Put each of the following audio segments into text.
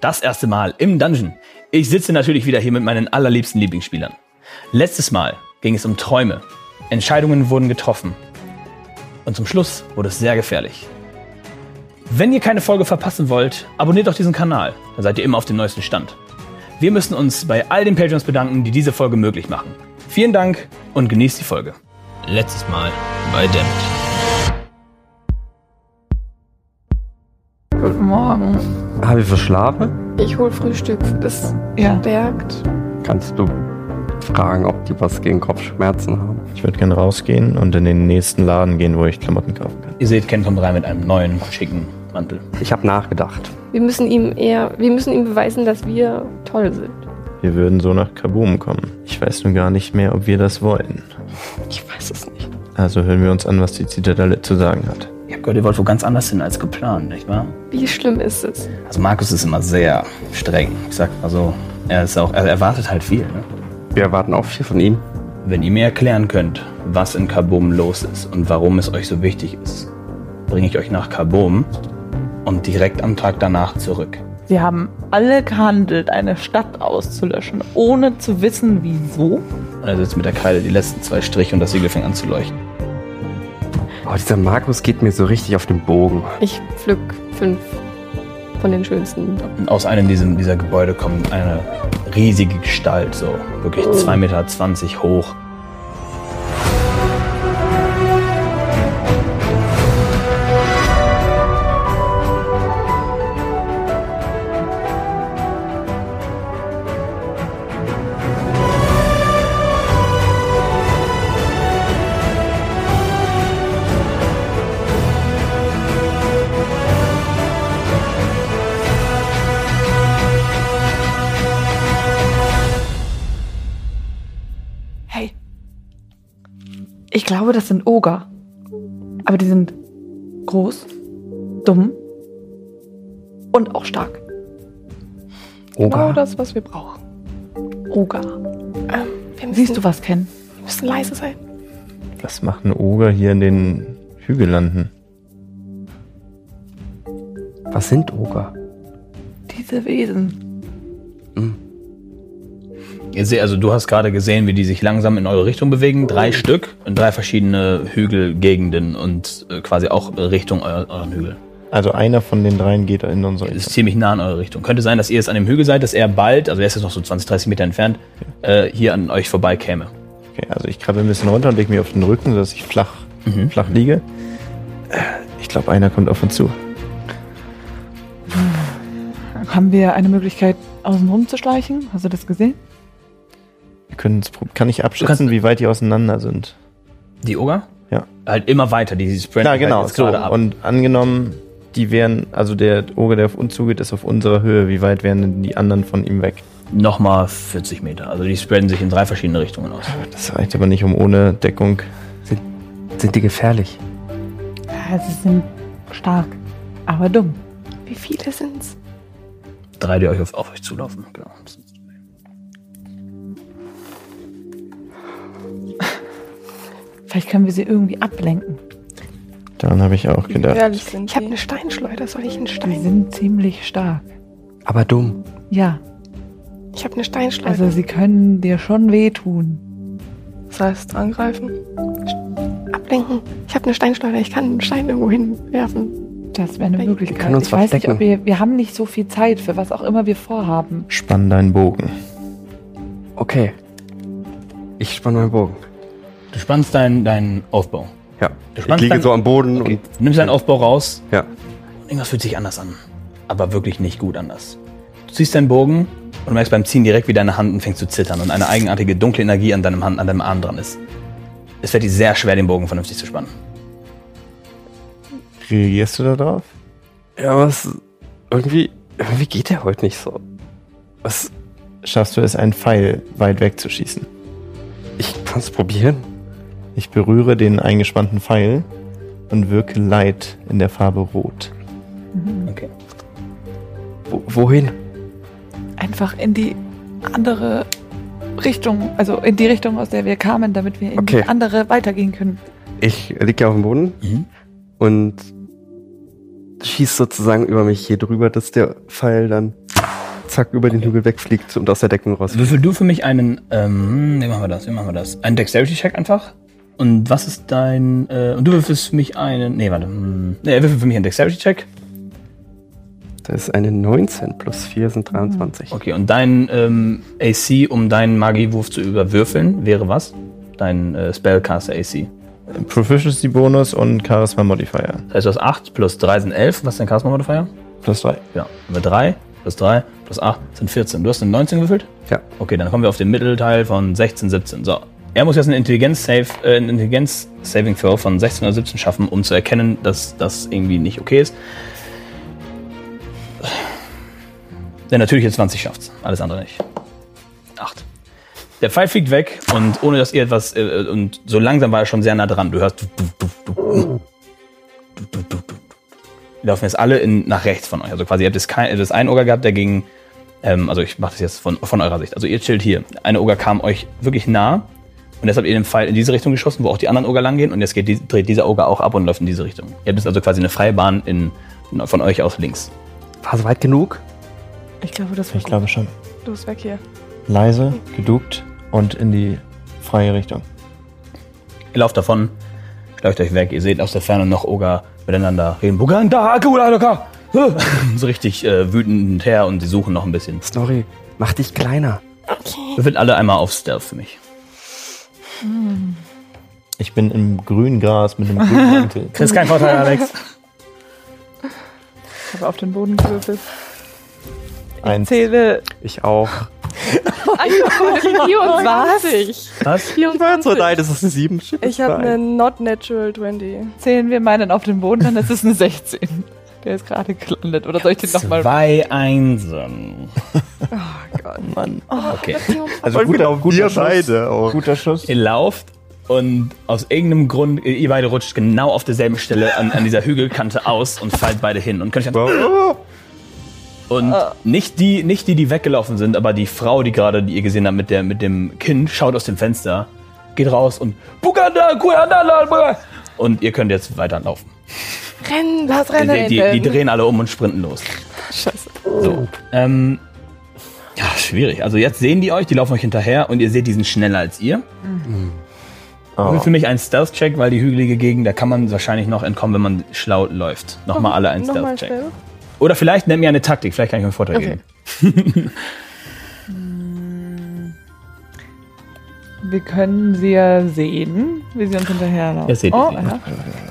das erste Mal im Dungeon. Ich sitze natürlich wieder hier mit meinen allerliebsten Lieblingsspielern. Letztes Mal ging es um Träume. Entscheidungen wurden getroffen. Und zum Schluss wurde es sehr gefährlich. Wenn ihr keine Folge verpassen wollt, abonniert doch diesen Kanal. Dann seid ihr immer auf dem neuesten Stand. Wir müssen uns bei all den Patrons bedanken, die diese Folge möglich machen. Vielen Dank und genießt die Folge. Letztes Mal bei Dammit. Guten Morgen. Habe ich verschlafen? Ich hol Frühstück. Das Ja. stärkt. Kannst du fragen, ob die was gegen Kopfschmerzen haben? Ich würde gerne rausgehen und in den nächsten Laden gehen, wo ich Klamotten kaufen kann. Ihr seht Ken kommt rein mit einem neuen, schicken Mantel. Ich habe nachgedacht. Wir müssen ihm eher, wir müssen ihm beweisen, dass wir toll sind. Wir würden so nach Kaboom kommen. Ich weiß nun gar nicht mehr, ob wir das wollen. Ich weiß es nicht. Also hören wir uns an, was die Zitadelle zu sagen hat. Ich hab gehört, ihr wollt wo ganz anders hin als geplant, nicht wahr? Wie schlimm ist es? Also Markus ist immer sehr streng. Ich sag mal so, er ist auch, er erwartet halt viel. Ne? Wir erwarten auch viel von ihm. Wenn ihr mir erklären könnt, was in Kabum los ist und warum es euch so wichtig ist, bringe ich euch nach Kabum und direkt am Tag danach zurück. Sie haben alle gehandelt, eine Stadt auszulöschen, ohne zu wissen, wieso. Und er sitzt mit der Kreide die letzten zwei Striche und das Siegel fängt an zu leuchten. Oh, dieser Markus geht mir so richtig auf den Bogen. Ich pflück fünf von den schönsten. Aus einem diesem, dieser Gebäude kommt eine riesige Gestalt, so wirklich 2,20 Meter hoch. Glaube, das sind Oger. Aber die sind groß, dumm und auch stark. Genau Oga. das, was wir brauchen. Oger. Ähm, müssen, Siehst du was, Ken? Wir müssen leise sein. Was macht ein Oger hier in den Hügellanden? Was sind Oger? Diese Wesen. Ihr seht, also du hast gerade gesehen, wie die sich langsam in eure Richtung bewegen. Drei Stück in drei verschiedene Hügelgegenden und äh, quasi auch Richtung euer, euren Hügel. Also einer von den dreien geht in unsere Das ist Richtung. ziemlich nah in eure Richtung. Könnte sein, dass ihr jetzt an dem Hügel seid, dass er bald, also er ist jetzt noch so 20, 30 Meter entfernt, äh, hier an euch vorbei käme. Okay, also ich krabbel ein bisschen runter und leg mich auf den Rücken, sodass ich flach, Mhm. flach liege. Äh, Ich glaube, einer kommt auf uns zu. Haben wir eine Möglichkeit, außen rum zu schleichen? Hast du das gesehen? Wir können kann ich abschätzen, kannst- wie weit die auseinander sind? Die Oger? Ja. Halt immer weiter, die spreaden Ja, halt genau. jetzt So. gerade ab. Und angenommen, die wären, also der Oger, der auf uns zugeht, ist auf unserer Höhe. Wie weit wären denn die anderen von ihm weg? Nochmal 40 Meter. Also die spreaden sich in drei verschiedene Richtungen aus. Das reicht aber nicht, um ohne Deckung. Sind die gefährlich? Ja, sie sind stark, aber dumm. Wie viele sind's? Drei, die euch auf, auf euch zulaufen. Genau. Vielleicht können wir sie irgendwie ablenken. Daran habe ich auch gedacht. Sind Ich habe die. eine Steinschleuder. Soll ich einen Die Stein? sind ziemlich stark. Aber dumm. Ja, Ich habe eine Steinschleuder. also sie können dir schon wehtun. Das heißt, angreifen. ablenken. Ich habe eine Steinschleuder. Ich kann einen Stein irgendwo hinwerfen. Das wäre eine Wir Möglichkeit. können uns ich weiß nicht, verstecken. ob wir, wir haben nicht so viel Zeit für was auch immer wir vorhaben. Spann deinen Bogen. Okay. Ich spanne meinen Bogen. Du spannst deinen deinen Aufbau. Ja. Du Ich liege dein- so am Boden Du nimmst deinen Aufbau raus. und. Ja. Irgendwas fühlt sich anders an. Aber wirklich nicht gut anders. Du ziehst deinen Bogen und merkst beim Ziehen direkt, wie deine Hand anfängt zu zittern und eine eigenartige dunkle Energie an deinem, Hand, an deinem Arm dran ist. Es fällt dir sehr schwer, den Bogen vernünftig zu spannen. Reagierst du da drauf? Ja, was. Irgendwie. Irgendwie geht der heute nicht so. Was. schaffst du es, einen Pfeil weit weg zu schießen. Ich kann es probieren. Ich berühre den eingespannten Pfeil und wirke Leid in der Farbe Rot. Okay. Wo, wohin? Einfach in die andere Richtung, also in die Richtung, aus der wir kamen, damit wir in Okay. die andere weitergehen können. Ich liege ja auf dem Boden Mhm. und schieß sozusagen über mich hier drüber, dass der Pfeil dann zack über den Hügel wegfliegt und aus der Deckung raus. Würfel du für mich einen, ähm, wie machen wir das, wie machen wir das? Einen Dexterity-Check einfach. Und was ist dein, äh, und du würfelst für mich einen, nee, warte, hm, nee, würfel für mich einen Dexterity-Check. Das ist eine 19 plus 4 sind 23. Okay, und dein ähm, AC, um deinen Magiewurf zu überwürfeln, wäre was? Dein äh, Spellcaster AC. Proficiency Bonus und Charisma Modifier. Das heißt, du hast 8 plus 3 sind 11. Was ist dein Charisma Modifier? Plus 3. Ja, über 3 plus 3 plus 8 sind 14. Du hast eine 19 gewürfelt? Ja. Okay, dann kommen wir auf den Mittelteil von 16, 17. So. Er muss jetzt einen Intelligenz-Save, äh, einen Intelligenz-Saving-Throw von 16 oder 17 schaffen, um zu erkennen, dass das irgendwie nicht okay ist. Der natürliche 20 schafft's, alles andere nicht. 8. Der Pfeil fliegt weg und ohne dass ihr etwas, äh, und so langsam war er schon sehr nah dran. Du hörst. Die laufen jetzt alle in, nach rechts von euch. Also quasi, ihr habt jetzt kein, ihr das Oger gehabt, der ging, ähm, also ich mache das jetzt von, von eurer Sicht. Also ihr chillt hier. Eine Oger kam euch wirklich nah und jetzt habt ihr den Pfeil in diese Richtung geschossen, wo auch die anderen Oger lang gehen und jetzt geht die, dreht dieser Oger auch ab und läuft in diese Richtung. Ihr habt jetzt also quasi eine freie Bahn in, von euch aus links. War es weit genug? Ich glaube, das Ich glaube schon. Los, weg hier. Leise, geduckt und in die freie Richtung. Ihr lauft davon, schleicht euch weg, ihr seht aus der Ferne noch Oger miteinander reden. Buganda, Akula, Loka! So richtig äh, wütend her und sie suchen noch ein bisschen. Snorri, mach dich kleiner. Würfelt alle einmal auf Stealth für mich. Ich bin im grünen Gras mit einem grünen Mantel. Kriegst keinen Vorteil, Alex. Ich habe auf den Boden gewürfelt. Eins. Zähle. Ich auch. 24. Was? Ich war jetzt so leid, es ist eine 7. Ich habe eine Not Natural 20. Zählen wir meinen auf den Boden, dann ist es eine 16. Der ist gerade gelandet. Oder soll ich den nochmal. Zwei Einsen. Oh Gott. Mann. Okay. Also guter, guter Schuss. Guter Schuss. Ihr lauft und aus irgendeinem Grund, ihr ihr beide rutscht genau auf derselben Stelle an, an dieser Hügelkante aus und fallt beide hin. Und könnt euch Und nicht die, nicht die, die weggelaufen sind, aber die Frau, die gerade, die ihr gesehen habt mit, der, mit dem Kind, schaut aus dem Fenster, geht raus und Buganda, la. und ihr könnt jetzt weiterlaufen. Rennen, lass Die, rennen. die, die drehen alle um und sprinten los. Scheiße. So. Ähm, ja, schwierig. Also jetzt sehen die euch, die laufen euch hinterher und ihr seht, die sind schneller als ihr. Oh. Für mich ein Stealth-Check, weil die hügelige Gegend, da kann man wahrscheinlich noch entkommen, wenn man schlau läuft. Nochmal alle ein Stealth-Check. Oder vielleicht nennt mir eine Taktik, vielleicht kann ich euch einen Vorteil Okay. geben. Wir können sie ja sehen, wie sie uns hinterherlaufen. Ja, seht ihr oh, sie. ja.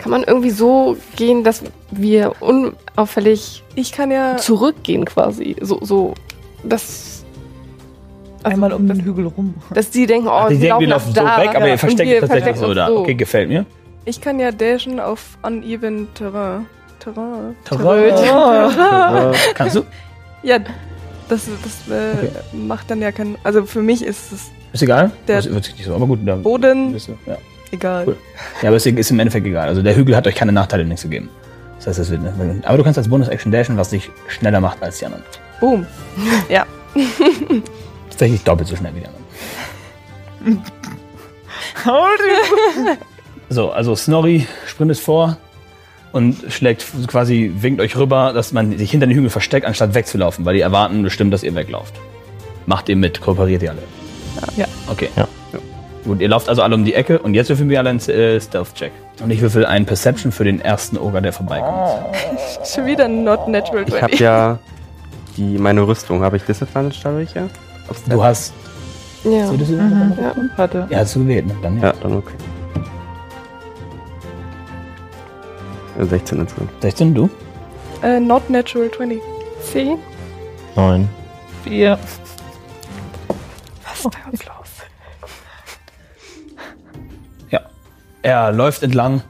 Kann man irgendwie so gehen, dass wir unauffällig Ich kann ja. zurückgehen quasi? So, so, dass, Einmal um den Hügel rum. dass die denken, oh, Ach, die wir denken, wir laufen laufen so da. weg, aber Ja, ihr versteckt wir euch tatsächlich so da. so. Okay, gefällt mir. Ich kann ja dashen auf uneven Terrain. Terrain. Kannst du? Ja, das, das äh, macht dann ja keinen. Also für mich ist es Ist egal? Der- Das wird sich nicht so, aber gut. Da Boden bist du, ja. egal. Cool. ja, aber es ist im Endeffekt egal. Also der Hügel hat euch keine Nachteile nichts gegeben. Das heißt, es wird Aber du kannst als Bonus-Action dashen, was dich schneller macht als die anderen. Boom. Ja. Tatsächlich doppelt so schnell wie die anderen. So, also Snorri sprintet vor und schlägt quasi, winkt euch rüber, dass man sich hinter den Hügel versteckt, anstatt wegzulaufen, weil die erwarten bestimmt, dass ihr weglauft. Macht ihr mit, kooperiert ihr alle. Ja. Okay. Ja. Gut, ihr lauft also alle um die Ecke und jetzt würfeln wir alle einen äh, Stealth-Check. Und ich würfel einen Perception für den ersten Ogre, der vorbeikommt. Schon wieder not natural 20. Ich habe ja die, meine Rüstung. Habe ich Disadvantage dadurch ja? Auf Du hast... Ja. Hast du mhm. Ja, hatte. Ja, hast du gewählt, ne? Dann, ja. ja, dann okay. 16 insgesamt. 16 du? Äh, not natural 20. 10. 9. 4 distanzlos. Ja. Er läuft entlang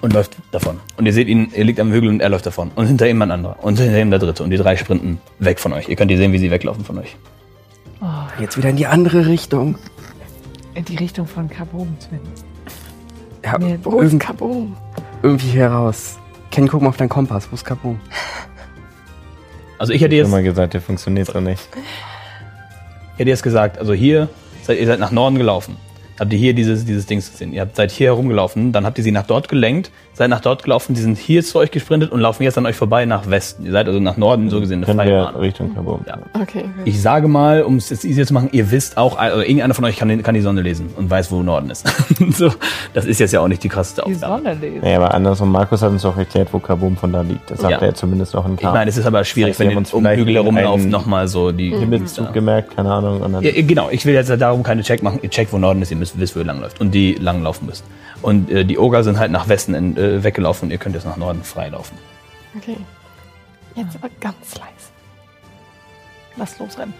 und läuft davon. Und ihr seht ihn, er liegt am Hügel und er läuft davon. Und hinter ihm ein anderer. Und hinter ihm der dritte. Und die drei sprinten weg von euch. Ihr könnt ihr sehen, wie sie weglaufen von euch. Oh, Jetzt wieder in die andere Richtung. in die Richtung von Kaboom, Sven. Ja, Nee, wo ist irgend, Kaboom? irgendwie heraus. Ken, guck mal auf deinen Kompass. Wo ist Kaboom? Also ich hätte jetzt. Ich hab jetzt mal gesagt, der funktioniert so nicht hätte jetzt gesagt, also hier, seid, ihr seid nach Norden gelaufen. Habt ihr hier dieses, dieses Dings gesehen? Ihr habt, seid hier herumgelaufen, dann habt ihr sie nach dort gelenkt, seid nach dort gelaufen, die sind hier zu euch gesprintet und laufen jetzt an euch vorbei nach Westen. Ihr seid also nach Norden so gesehen eine Können freie wir Bahn. Richtung Kabum. Ja. Okay. Ich sage mal, um es jetzt easier zu machen, ihr wisst auch, also irgendeiner von euch kann, kann die Sonne lesen und weiß, wo Norden ist. so, das ist jetzt ja auch nicht die krasseste Die Aufgabe. Sonne lesen. Nee, aber andersrum, Markus hat uns doch erklärt, wo Kabum von da liegt. Das sagt Ja. er zumindest noch in Ich Karte. meine, es ist aber schwierig, Das heißt, wir wenn ihr um Hügel herumlauft, nochmal so die Himmelszug gemerkt, keine Ahnung. Und dann Ja, genau, ich will jetzt darum keine Check machen. Ihr checkt, wo Norden ist, ihr müsst wisst, wo ihr langläuft und die langlaufen müsst. Und äh, die Oger sind halt nach Westen in, äh, weggelaufen und ihr könnt jetzt nach Norden freilaufen. Okay. Jetzt aber ganz leise. Lass losrennen.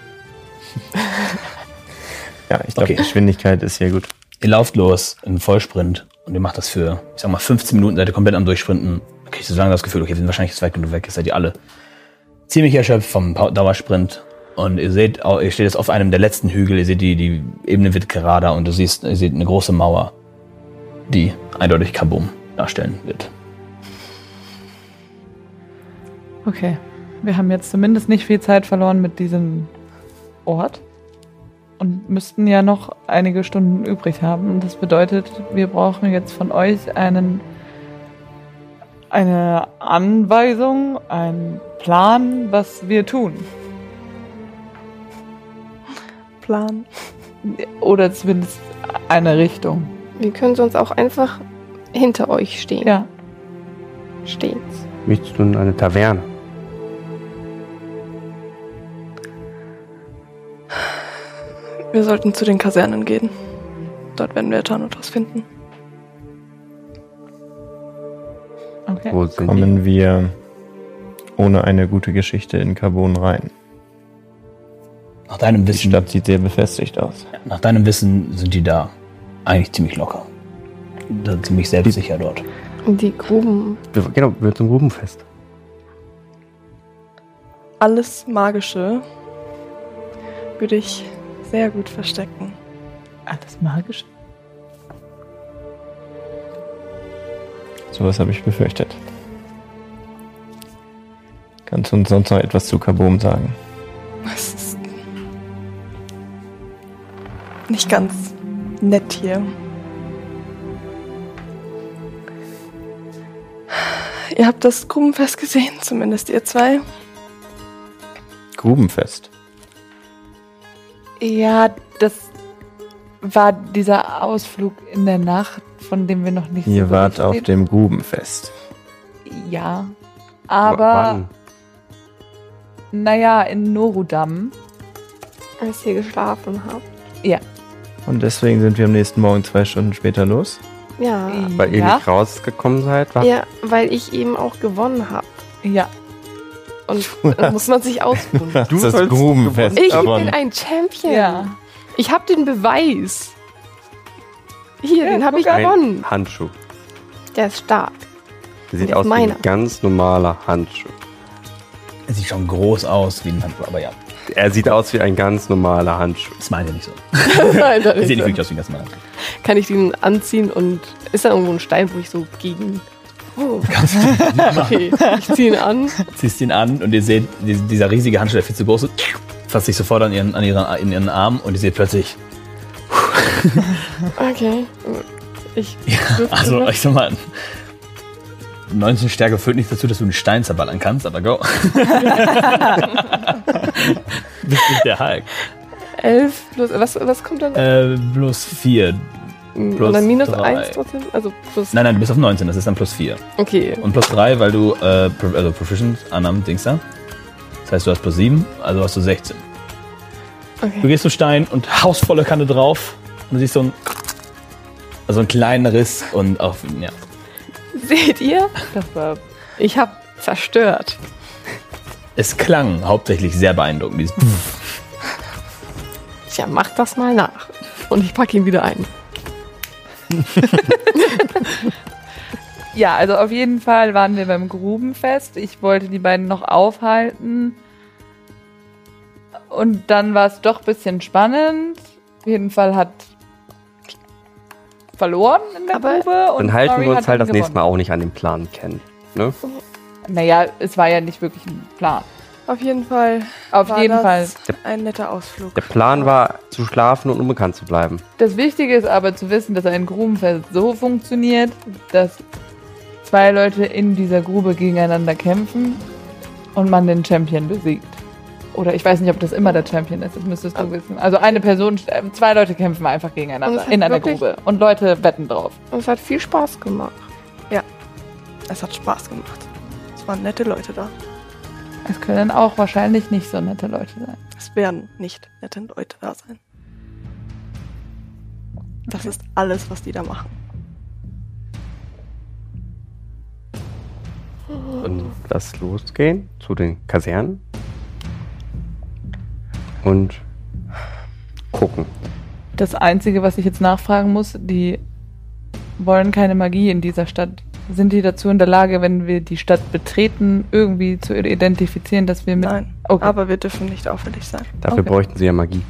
ja, ich glaube, Okay. Geschwindigkeit ist hier gut. Ihr lauft los im Vollsprint und ihr macht das für, ich sag mal, 15 Minuten, seid ihr komplett am Durchsprinten. Okay, ich so lange das Gefühl, okay, wir sind wahrscheinlich jetzt weit genug weg, jetzt seid ihr alle ziemlich erschöpft vom Dauersprint. Und ihr seht, ihr steht jetzt auf einem der letzten Hügel, ihr seht, die, die Ebene wird gerader und du siehst, ihr seht eine große Mauer, die eindeutig Kabum darstellen wird. Okay. Wir haben jetzt zumindest nicht viel Zeit verloren mit diesem Ort und müssten ja noch einige Stunden übrig haben. Das bedeutet, wir brauchen jetzt von euch einen eine Anweisung, einen Plan, was wir tun. Plan. Oder zumindest eine Richtung. Wir können sonst auch einfach hinter euch stehen. Ja. Steht's. Möchtest du in eine Taverne? Wir sollten zu den Kasernen gehen. Dort werden wir Thanatos finden. Okay. Wo sind die? Kommen wir ohne eine gute Geschichte in Carbon rein. Nach deinem Die Wissen Stadt sieht sehr befestigt aus. Nach deinem Wissen sind die da eigentlich ziemlich locker. Da ziemlich selbstsicher dort. Und die Gruben. Wir, genau, wir zum Grubenfest. Alles Magische würde ich sehr gut verstecken. Alles magisch. Sowas habe ich befürchtet. Kannst du uns sonst noch etwas zu Kabum sagen? Es ist nicht ganz nett hier. Ihr habt das Grubenfest gesehen, zumindest ihr zwei. Grubenfest. Ja, das war dieser Ausflug in der Nacht, von dem wir noch nicht Ihr so wart auf dem Grubenfest. Ja. W- Aber, wann? naja, in Norudam. Als ihr geschlafen habt. Ja. Und deswegen sind wir am nächsten Morgen zwei Stunden später los. Ja. Weil ihr ja, nicht rausgekommen seid? War Ja, weil ich eben auch gewonnen habe. ja. Und da muss man sich ausruhen. Du hast das sollst Grubenfest Ich bin ein Champion. Ja. Ich habe den Beweis. Hier, Ja, den habe ich gewonnen. Handschuh. Der ist stark. Der sieht Das ist aus wie ein ganz normaler Handschuh. Es sieht schon groß aus wie ein Handschuh, aber ja, Er sieht aus wie ein ganz normaler Handschuh. das meint ihr nicht so. Nein, ist sieht nicht er. wirklich aus wie ein ganz normaler Handschuh. Kann ich den anziehen und ist da irgendwo ein Stein, wo ich so gegen. Oh. Okay, ich ziehe ihn an. Ziehst ihn an und ihr seht, die- dieser riesige Handschuh, der viel zu groß ist, fasst sich sofort an ihren, an ihren, in ihren Arm und ihr seht plötzlich, Okay. Ich also ich sag mal, 19 Stärke führt nicht dazu, dass du einen Stein zerballern kannst, aber go. Bist nicht der Hulk. elf plus. Was, was kommt dann? Äh, plus 4. und plus dann minus drei. eins trotzdem? Also plus. Nein, nein, du bist auf 19, das ist dann plus 4. Okay. Und plus 3, weil du, äh, also Proficient, Annahme, Dings da. Das heißt, du hast plus 7, also hast du 16. Du okay. gehst zum Stein und haust volle Kanne drauf und du siehst so einen, also einen kleinen Riss und auch, ja. Seht ihr? Das war Ich habe zerstört. Es klang hauptsächlich sehr beeindruckend. Tja, mach das mal nach. Und ich packe ihn wieder ein. Ja, also auf jeden Fall waren wir beim Grubenfest. Ich wollte die beiden noch aufhalten. Und dann war es doch ein bisschen spannend. Auf jeden Fall hat verloren in der Aber Grube. Und Dann halten Cory wir uns halt das nächste Mal gewonnen. auch nicht an den Plan kennen. Ne? Naja, es war ja nicht wirklich ein Plan. Auf jeden Fall Auf war jeden Fall. das ein netter Ausflug. Der Plan war, zu schlafen und unbekannt zu bleiben. Das Wichtige ist aber zu wissen, dass ein Grubenfest so funktioniert, dass zwei Leute in dieser Grube gegeneinander kämpfen und man den Champion besiegt. Oder ich weiß nicht, ob das immer der Champion ist, das müsstest du wissen. Also eine Person, äh, zwei Leute kämpfen einfach gegeneinander in einer Grube und Leute wetten drauf. Und es hat viel Spaß gemacht. Es hat Spaß gemacht. Es waren nette Leute da. Es können auch wahrscheinlich nicht so nette Leute sein. Es werden nicht nette Leute da sein. Das ist alles, was die da machen. Und lass losgehen zu den Kasernen. Und gucken. Das Einzige, was ich jetzt nachfragen muss, die wollen keine Magie in dieser Stadt. Sind die dazu in der Lage, wenn wir die Stadt betreten, irgendwie zu identifizieren, dass wir mit. Nein, Okay. aber wir dürfen nicht auffällig sein. Dafür Okay. bräuchten sie ja Magie.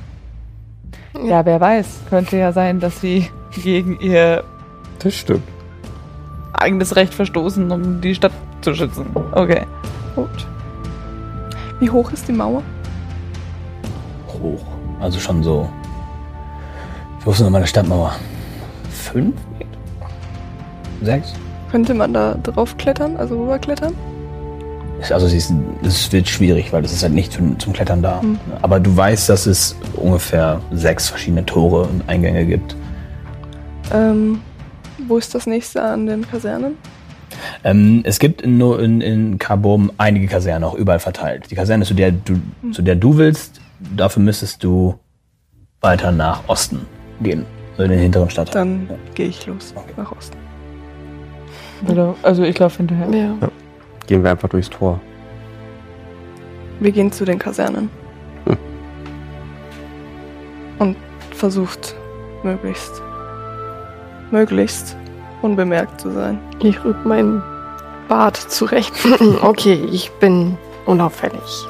Ja, wer weiß. Könnte ja sein, dass sie gegen ihr Das stimmt. eigenes Recht verstoßen, um die Stadt zu schützen. Okay. Gut. Wie hoch ist die Mauer? Hoch. Also schon so. Wie hoch ist denn nochmal eine Stadtmauer? Fünf? Sechs? Könnte man da drauf klettern, also rüberklettern? Also es wird schwierig, weil es ist halt nicht zum, zum Klettern da. Hm. Aber du weißt, dass es ungefähr sechs verschiedene Tore und Eingänge gibt. Ähm, wo ist das nächste an den Kasernen? Ähm, es gibt in, in, in Carbom einige Kasernen auch überall verteilt. Die Kaserne, zu der du, zu der du willst, dafür müsstest du weiter nach Osten gehen. So in den hinteren Stadtteil. Dann Ja. gehe ich los Okay. nach Osten. Oder, also ich laufe hinterher. Ja. Gehen wir einfach durchs Tor. Wir gehen zu den Kasernen. Hm. Und versucht möglichst, möglichst unbemerkt zu sein. Ich rück meinen Bart zurecht. okay, ich bin unauffällig.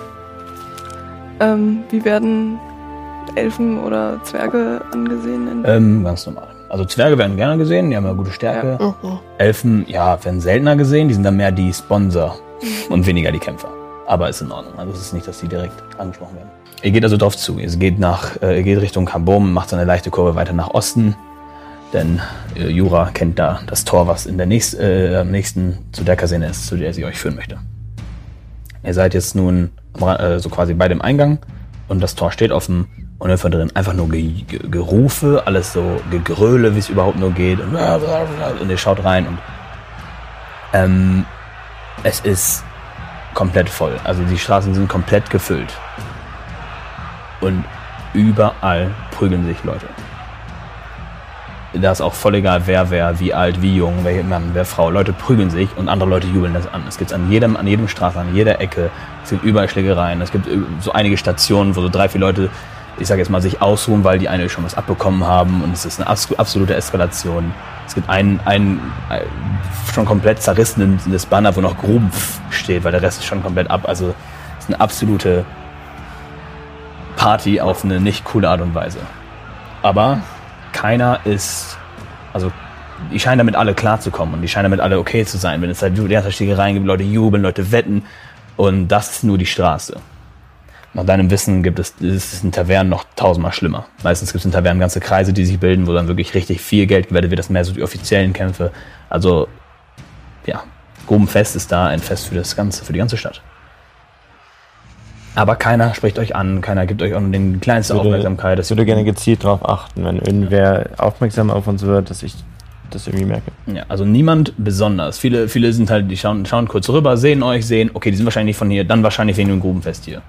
Ähm, wie werden Elfen oder Zwerge angesehen? In Ähm, ganz normal. Also Zwerge werden gerne gesehen, die haben ja gute Stärke. Mhm. Elfen, ja, werden seltener gesehen, die sind dann mehr die Sponsor und weniger die Kämpfer. Aber ist in Ordnung. Also es ist nicht, dass die direkt angesprochen werden. Ihr geht also drauf zu. Ihr geht nach, äh, ihr geht Richtung Kambom, macht so eine leichte Kurve weiter nach Osten. Denn äh, Jura kennt da das Tor, was in der nächst, äh, am nächsten zu der Kaserne ist, zu der sie euch führen möchte. Ihr seid jetzt nun äh, so quasi bei dem Eingang und das Tor steht offen und dann drin einfach nur Ge Gerufe, alles so Gegröle, wie es überhaupt nur geht und, und ihr schaut rein und ähm, es ist komplett voll. Also die Straßen sind komplett gefüllt. Und überall prügeln sich Leute. Da ist auch voll egal, wer wer, wie alt, wie jung, wer Mann, wer Frau. Leute prügeln sich und andere Leute jubeln das an. Es gibt an jedem, an jedem Straße, an jeder Ecke. Es gibt überall Schlägereien. Es gibt äh, so einige Stationen, wo so drei, vier Leute, ich sage jetzt mal, sich ausruhen, weil die eine schon was abbekommen haben. Und es ist eine abs- absolute Eskalation. Es gibt einen, einen, ein schon komplett zerrissenes Banner, wo noch Gruben steht, weil der Rest ist schon komplett ab. Also es ist eine absolute Party auf eine nicht coole Art und Weise. Aber keiner ist, also die scheinen damit alle klarzukommen und die scheinen damit alle okay zu sein. Wenn es halt die ganze Schlägereien gibt, Leute jubeln, Leute wetten und das ist nur die Straße. Nach deinem Wissen gibt es, ist es in Tavernen noch tausendmal schlimmer. Meistens gibt es in Tavernen ganze Kreise, die sich bilden, wo dann wirklich richtig viel Geld gewettet wird. Das sind mehr so die offiziellen Kämpfe. Also, ja, Grubenfest ist da ein Fest für das ganze, für die ganze Stadt. Aber keiner spricht euch an, keiner gibt euch auch nur den kleinste Würde- Aufmerksamkeit. Ich würde gerne gezielt darauf achten, wenn irgendwer aufmerksam auf uns wird, dass ich das irgendwie merke. Ja, also niemand besonders. Viele, viele sind halt, die schauen, schauen kurz rüber, sehen euch, sehen, okay, die sind wahrscheinlich nicht von hier, dann wahrscheinlich wegen dem Grubenfest hier.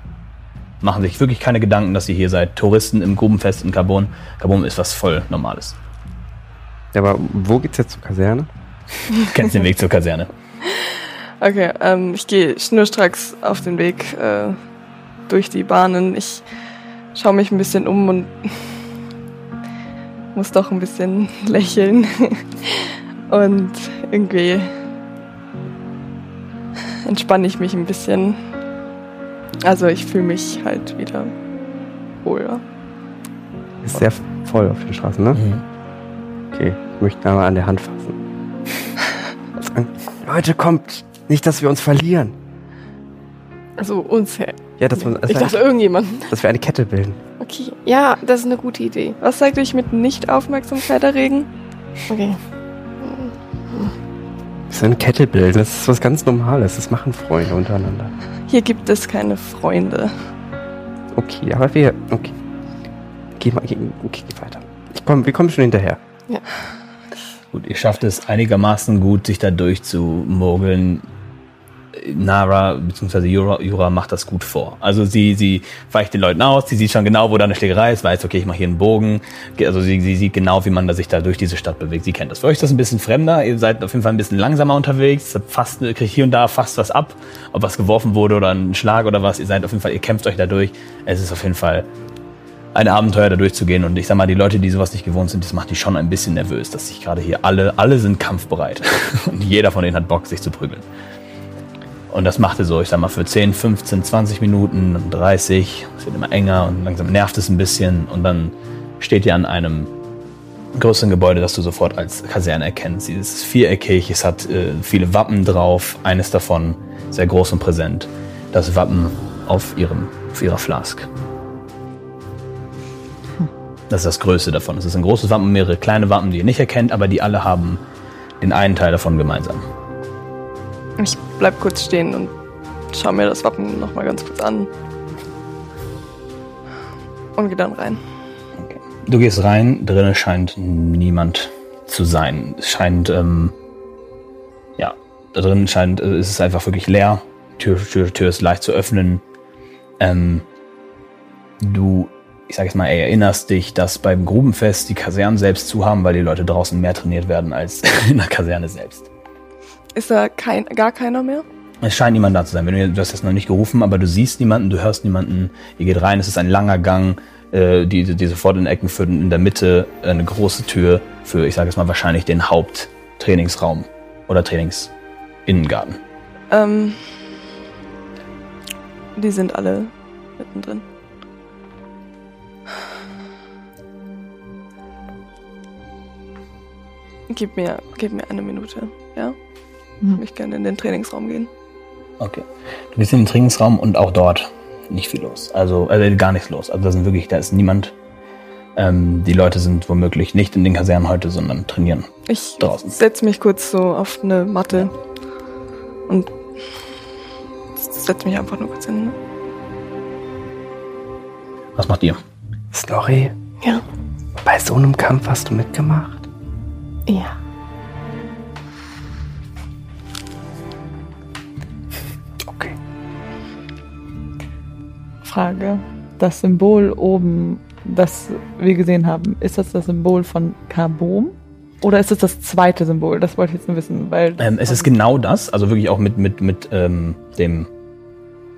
Machen sich wirklich keine Gedanken, dass ihr hier seid. Touristen im Grubenfest in Carbon. Carbon ist was voll Normales. Ja, aber wo geht's jetzt zur Kaserne? Du kennst den Weg zur Kaserne. Okay, ähm, ich gehe schnurstracks auf den Weg äh, durch die Bahnen. Ich schaue mich ein bisschen um und muss doch ein bisschen lächeln und irgendwie entspanne ich mich ein bisschen. Also ich fühle mich halt wieder wohler. Ist sehr voll auf den Straßen, ne? Mhm. Okay, ich möchte einmal an der Hand fassen. Leute, kommt! Nicht, dass wir uns verlieren. Also uns her. Ja, dass, man, dass, Ich wir, dachte eine, irgendjemanden. dass wir eine Kette bilden. Okay. Ja, das ist eine gute Idee. Was sagt euch mit Nicht-Aufmerksamkeit erregen? Okay. Das ist eine Kette bilden, das ist was ganz Normales. Das machen Freunde untereinander. Hier gibt es keine Freunde. Okay, aber wir. Okay. Geh mal, geh, okay, geh weiter. Ich komm, wir kommen schon hinterher. Gut, ihr schafft es einigermaßen gut, sich da durchzumogeln. Nara bzw. Jura, Jura macht das gut vor. Also sie, sie weicht den Leuten aus, sie sieht schon genau, wo da eine Schlägerei ist, weiß, okay, ich mache hier einen Bogen. Also sie, sie sieht genau, wie man da sich da durch diese Stadt bewegt. Sie kennt das. Für euch ist das ein bisschen fremder. Ihr seid auf jeden Fall ein bisschen langsamer unterwegs. Fast, kriegt hier und da fast was ab. Ob was geworfen wurde oder ein Schlag oder was. Ihr seid auf jeden Fall, ihr kämpft euch da durch. Es ist auf jeden Fall ein Abenteuer da durchzugehen. Und ich sag mal, die Leute, die sowas nicht gewohnt sind, das macht die schon ein bisschen nervös, dass sich gerade hier alle, alle sind kampfbereit. Und jeder von denen hat Bock, sich zu prügeln. Und das machte so, ich sag mal, für 10, 15, 20 Minuten, 30, es wird immer enger und langsam nervt es ein bisschen. Und dann steht ihr an einem größeren Gebäude, das du sofort als Kaserne erkennst. Es ist viereckig, es hat äh, viele Wappen drauf, eines davon sehr groß und präsent. Das Wappen auf, ihrem, auf ihrer Flask. Das ist das Größte davon. Es ist ein großes Wappen, mehrere kleine Wappen, die ihr nicht erkennt, aber die alle haben den einen Teil davon gemeinsam. Ich bleib kurz stehen und schau mir das Wappen nochmal ganz kurz an. Und geh dann rein. Du gehst rein, drinnen scheint niemand zu sein. Es scheint, ähm, ja, da drin scheint, äh, es ist einfach wirklich leer. Tür, Tür, Tür ist leicht zu öffnen. Ähm, du, ich sag jetzt mal, erinnerst dich, dass beim Grubenfest die Kasernen selbst zu haben, weil die Leute draußen mehr trainiert werden als in der Kaserne selbst. Ist da kein, gar keiner mehr? Es scheint niemand da zu sein. Du, du hast jetzt noch nicht gerufen, aber du siehst niemanden, du hörst niemanden. Ihr geht rein, es ist ein langer Gang, äh, die, die sofort in den Ecken führt und in der Mitte eine große Tür für, ich sage jetzt mal, wahrscheinlich den Haupttrainingsraum oder Trainingsinnengarten. Ähm, die sind alle mittendrin. Gib mir, gib mir eine Minute, ja? Ich Mhm. möchte gerne in den Trainingsraum gehen. Okay. Du bist in den Trainingsraum und auch dort nicht viel los. Also, also gar nichts los. Also da sind wirklich, da ist niemand. Ähm, die Leute sind womöglich nicht in den Kasernen heute, sondern trainieren. Ich Draußen. setze mich kurz so auf eine Matte und setze mich einfach nur kurz hin. Was macht ihr? Snorri, Ja. bei so einem Kampf hast du mitgemacht? Ja. Frage. Das Symbol oben, das wir gesehen haben, ist das das Symbol von Carbom? Oder ist es das zweite Symbol? Das wollte ich jetzt nur wissen, weil. Ähm, es ist genau das, also wirklich auch mit, mit, mit ähm, dem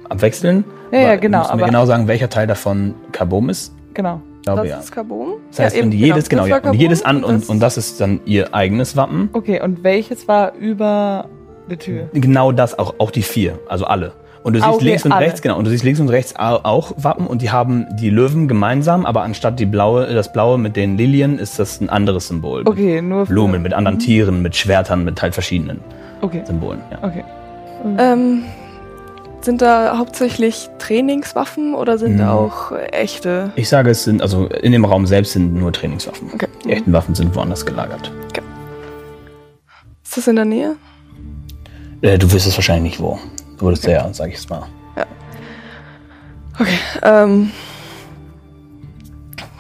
Abwechseln. Ja, ja, genau, Müssen wir aber- genau sagen, welcher Teil davon Carbom ist? Genau. Glaube, das ja. ist Carbon. Das heißt, ja, eben, jedes, genau, Das ja, und jedes an und, und das ist dann ihr eigenes Wappen. Okay, und welches war über der Tür? Genau das, auch, auch die vier, also alle. Und du siehst okay, links und alle. rechts, genau, und du siehst links und rechts au- auch Wappen und die haben die Löwen gemeinsam, aber anstatt die blaue, das blaue mit den Lilien ist das ein anderes Symbol. Okay, nur für- Blumen, mit anderen Mhm. Tieren, mit Schwertern, mit halt verschiedenen Okay, Symbolen. Ja. okay. Ähm, sind da hauptsächlich Trainingswaffen oder sind Mhm. da auch äh, echte? Ich sage, es sind, also in dem Raum selbst sind nur Trainingswaffen. Okay. Die echten Waffen sind woanders gelagert. Ist das in der Nähe? Äh, du wirst es wahrscheinlich nicht wo. Du würdest ja, sag ich es mal. Okay. Ähm,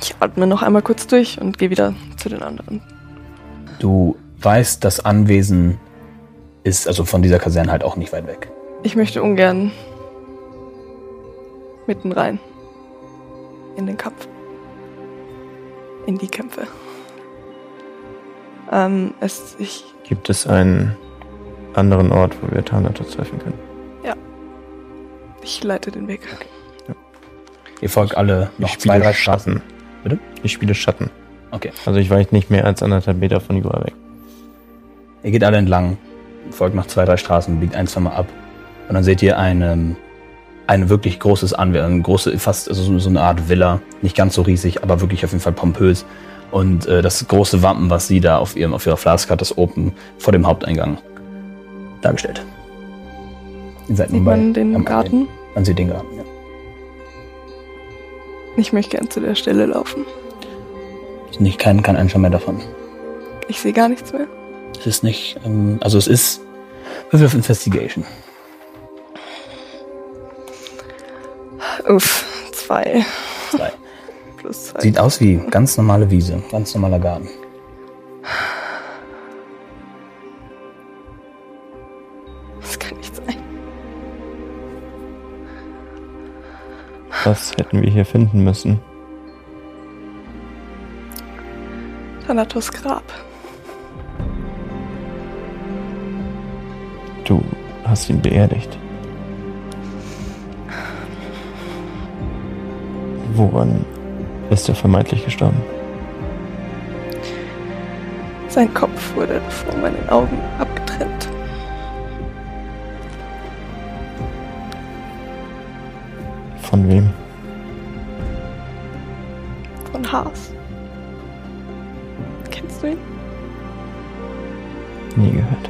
ich atme noch einmal kurz durch und gehe wieder zu den anderen. Du weißt, das Anwesen ist also von dieser Kaserne halt auch nicht weit weg. Ich möchte ungern mitten rein. In den Kampf. In die Kämpfe. Ähm, es, ich, Gibt es einen anderen Ort, wo wir Thanatos treffen können? Ich leite den Weg. Ihr folgt alle noch ich zwei, spiele drei Straßen. Schatten. Bitte? Ich spiele Schatten. Okay. Also ich weiche nicht mehr als anderthalb Meter von Jura weg. Ihr geht alle entlang, folgt noch zwei, drei Straßen, biegt ein, zwei Mal ab Und dann seht ihr eine, ein wirklich großes Anwesen, eine große, fast also so- so eine Art Villa. Nicht ganz so riesig, aber wirklich auf jeden Fall pompös. Und äh, das große Wappen, was sie da auf, ihrem, auf ihrer Flask hat, ist oben vor dem Haupteingang dargestellt. Ihr seid Sieht nun bei- man den am- Garten? Man sieht den Garten, ja. Ich möchte gern zu der Stelle laufen. Ist nicht kein, kein Einschau mehr davon. Ich sehe gar nichts mehr. Es ist nicht, ähm, also es ist Würfel auf Investigation. Uff, zwei. Zwei. Plus zwei. Sieht aus wie ganz normale Wiese, ganz normaler Garten. Was hätten wir hier finden müssen? Thanatos Grab. Du hast ihn beerdigt. Woran ist er vermeintlich gestorben? Sein Kopf wurde vor meinen Augen abgetrennt. Von wem? Von Haas. Kennst du ihn? Nie gehört.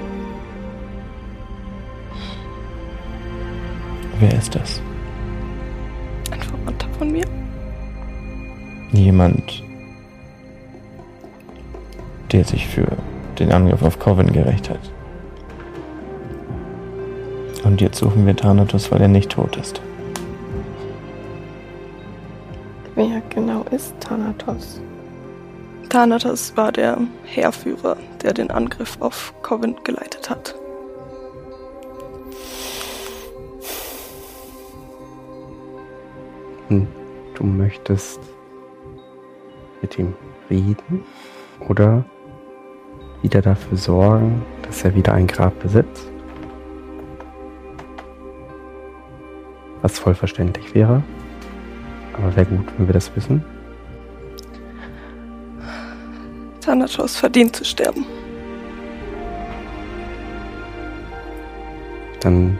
Wer ist das? Ein Verwandter von mir? Jemand, der sich für den Angriff auf Coven gerecht hat. Und jetzt suchen wir Thanatos, weil er nicht tot ist. Wer genau ist Thanatos? Thanatos war der Heerführer, der den Angriff auf Covent geleitet hat. Hm, Du möchtest mit ihm reden oder wieder dafür sorgen, dass er wieder ein Grab besitzt? Was voll verständlich wäre. Aber wäre gut, wenn wir das wissen. Thanatos verdient zu sterben. Dann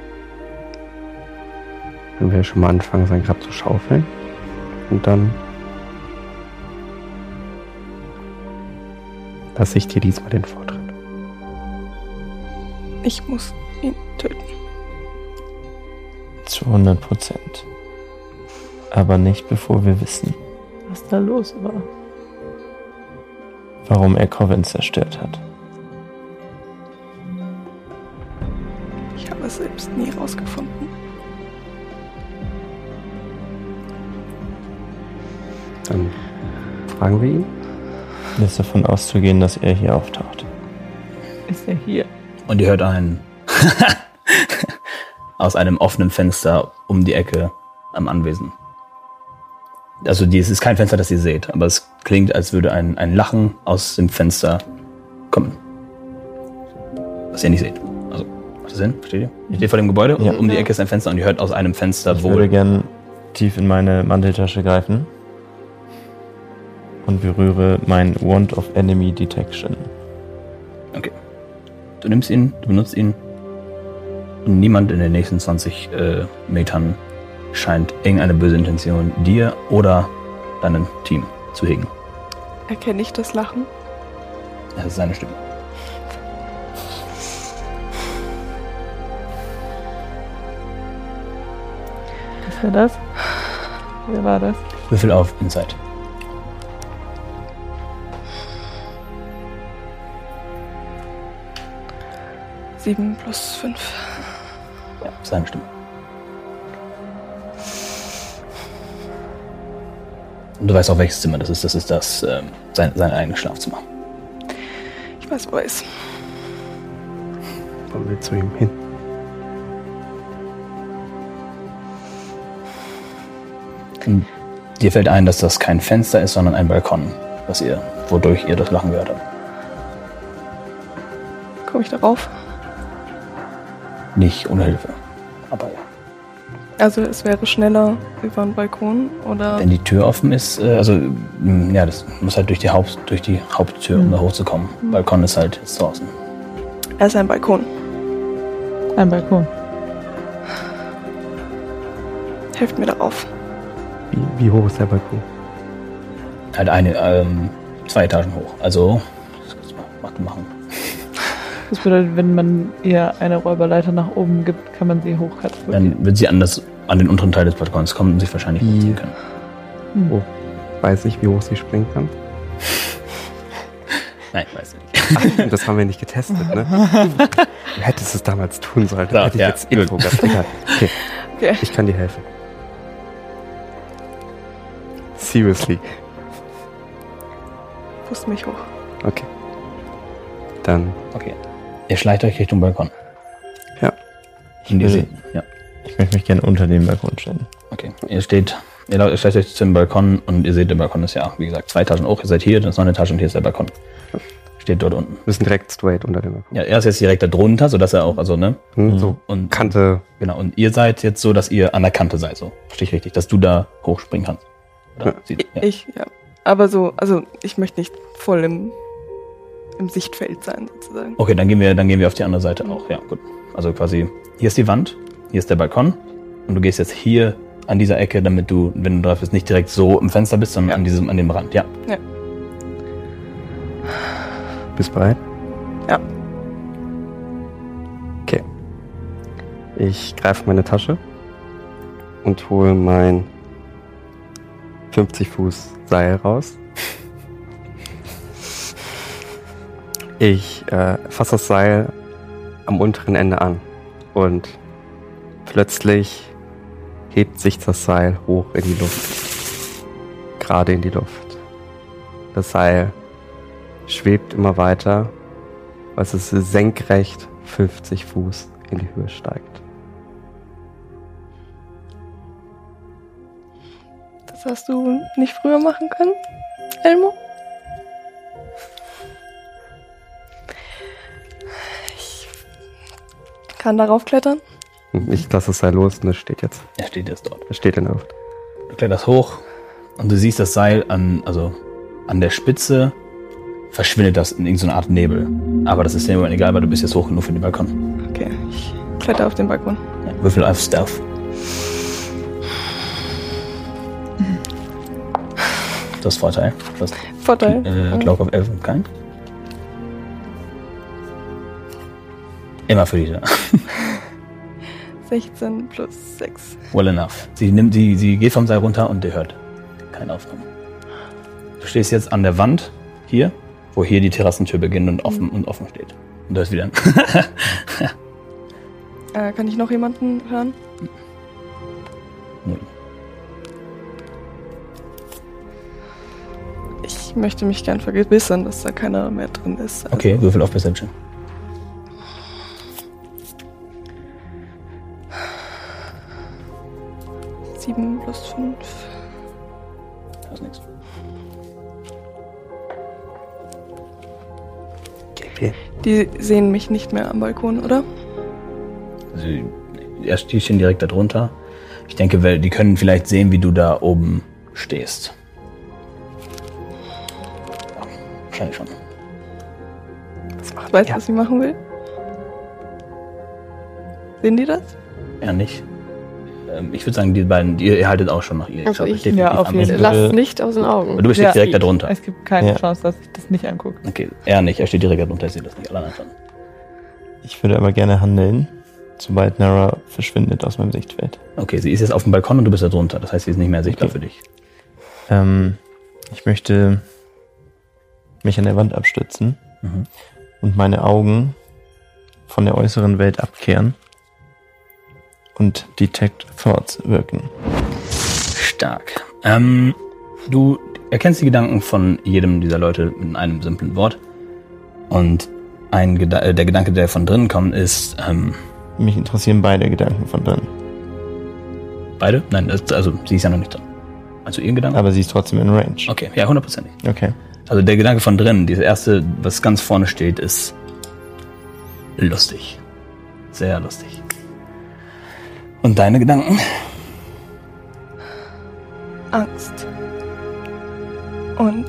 können wir schon mal anfangen, sein Grab zu schaufeln. Und dann lasse ich dir diesmal den Vortritt. Ich muss ihn töten. Zu 100 Prozent. Aber nicht bevor wir wissen, Was da los war. warum er Coven zerstört hat. Ich habe es selbst nie rausgefunden. Dann fragen wir ihn. Ist davon auszugehen, dass er hier auftaucht. Ist er hier? Und ihr hört einen aus einem offenen Fenster um die Ecke am Anwesen. Also die, es ist kein Fenster, das ihr seht, aber es klingt, als würde ein, ein Lachen aus dem Fenster kommen. Was ihr nicht seht. Also, macht das Sinn? Versteht ihr? Ihr steht vor dem Gebäude, Ja. um die Ecke ist ein Fenster und ihr hört aus einem Fenster Ich würde wohl. gern tief in meine Manteltasche greifen und berühre mein Wand of Enemy Detection. Du nimmst ihn, du benutzt ihn und niemand in den nächsten 20 äh, Metern scheint irgendeine böse Intention dir oder deinem Team zu hegen. Erkenne ich das Lachen? Das ist seine Stimme. Was war das? Wer war das? Würfel auf Insight. Sieben plus fünf. Ja, seine Stimme. Und du weißt auch, welches Zimmer das ist. Das ist das, ähm, sein, sein eigenes Schlafzimmer. Ich weiß, wo er ist. Wollen wir zu ihm hin? Und dir fällt ein, dass das kein Fenster ist, sondern ein Balkon, was ihr, wodurch ihr das Lachen gehört habt. Komme ich darauf? Nicht ohne Hilfe. Aber ja. Also es wäre schneller über den Balkon oder Wenn die Tür offen ist, äh, also ja, das muss halt durch die, Haupt, durch die Haupttür, um da hochzukommen. Balkon ist halt jetzt draußen. er ist ein Balkon. Ein Balkon. Helft mir darauf. Wie, wie hoch ist der Balkon? Halt eine, ähm, zwei Etagen hoch. Also, das kannst du machen. Das bedeutet, wenn man ihr eine Räuberleiter nach oben gibt, kann man sie hochkatapultieren. Dann wird sie an, das, an den unteren Teil des Balkons kommen und sich wahrscheinlich Wie? umziehen können. Hm. Oh, weiß ich, wie hoch sie springen kann? Nein, weiß ich nicht. Ach, das haben wir nicht getestet, ne? Du hättest es damals tun sollen. Ja, Hätte ich ja, jetzt Info gehabt. Egal. Okay, Okay. ich kann dir helfen. Seriously. Pust mich hoch. Okay. Dann, Okay. Ihr schleicht euch Richtung Balkon. Ja. Und ihr will- seht, ja. Ich möchte mich gerne unter den Balkon stellen. Okay. Ihr steht, ihr schleicht euch zum Balkon und ihr seht, der Balkon ist ja, wie gesagt, zwei Etagen hoch. Ihr seid hier, das ist noch eine Etage und hier ist der Balkon. Steht dort unten. wir müssen direkt straight unter dem Balkon. Ja, er ist jetzt direkt da drunter, sodass er auch, also, ne? Hm, So, Und Kante. Genau, und ihr seid jetzt so, dass ihr an der Kante seid, so. Verstehe ich richtig, dass du da hochspringen kannst. Oder? Ja. Sie- ja. Ich, ja. Aber so, also ich möchte nicht voll im, im Sichtfeld sein, sozusagen. Okay, dann gehen wir, dann gehen wir auf die andere Seite auch. Ja, gut. Also quasi, hier ist die Wand, hier ist der Balkon und du gehst jetzt hier an dieser Ecke, damit du, wenn du drauf bist, nicht direkt so im Fenster bist, sondern Ja. an diesem, an dem Rand. Ja. Bist bereit? Ja. Okay. Ich greife meine Tasche und hole mein 50 Fuß Seil raus. Ich äh, fasse das Seil am unteren Ende an und plötzlich hebt sich das Seil hoch in die Luft. Gerade in die Luft. Das Seil schwebt immer weiter, als es senkrecht 50 Fuß in die Höhe steigt. Das hast du nicht früher machen können, Elmo? Kann darauf klettern. Ich lasse das Seil los und es steht jetzt. Er steht jetzt dort. Es steht in der Luft. Du kletterst hoch und du siehst das Seil an, also an der Spitze verschwindet das in irgendeine Art Nebel. Aber das ist dir im Moment egal, weil du bist jetzt hoch genug für den Balkon. Okay, ich kletter auf den Balkon. Ja, Würfel auf Stealth. Das ist Vorteil. Du hast Vorteil. äh, Cloak of Elf und kein. Immer für die da. 16 plus 6. Well enough. Sie, nimmt, sie, sie geht vom Seil runter und ihr hört keine Aufnahme. Du stehst jetzt an der Wand hier, wo hier die Terrassentür beginnt und offen, und offen steht. Und da ist wieder ein Äh, kann ich noch jemanden hören? Null. Ich möchte mich gern vergewissern, dass da keiner mehr drin ist. Also, Okay, Würfel auf Perception. Plus fünf. Da ist nichts. Die sehen mich nicht mehr am Balkon, oder? Also, erst die stehen direkt da drunter. Ich denke, die können vielleicht sehen, wie du da oben stehst. Ja, wahrscheinlich schon. Ich weiß, was sie machen will. Sehen die das? Ja, nicht. Ähm, ich würde sagen, die beiden, die, ihr haltet auch schon nach ihr. Also ich- definitiv ja, auf jeden Fall. Lass es nicht aus den Augen. Aber du stehst Ja. direkt da drunter. Es gibt keine Ja. Chance, dass ich das nicht angucke. Okay, er nicht, er steht direkt da drunter, ich sehe das nicht. Alle anderen schon. Ich würde aber gerne handeln, sobald Nara verschwindet aus meinem Sichtfeld. Okay, sie ist jetzt auf dem Balkon und du bist da drunter. Das heißt, sie ist nicht mehr sichtbar Okay. für dich. Ähm, ich möchte mich an der Wand abstützen Mhm. und meine Augen von der äußeren Welt abkehren und Detect Thoughts wirken. Stark. Ähm, du erkennst die Gedanken von jedem dieser Leute in einem simplen Wort. Und ein Geda äh, der Gedanke, der von drinnen kommt, ist, ähm, Mich interessieren beide Gedanken von drin. beide? Nein, das, also sie ist ja noch nicht drin. Also ihren Gedanken? Aber sie ist trotzdem in Range. Okay, ja, hundertprozentig. Okay. Also der Gedanke von drinnen, dieses erste, was ganz vorne steht, ist lustig. Sehr lustig. Und deine Gedanken? Angst. Und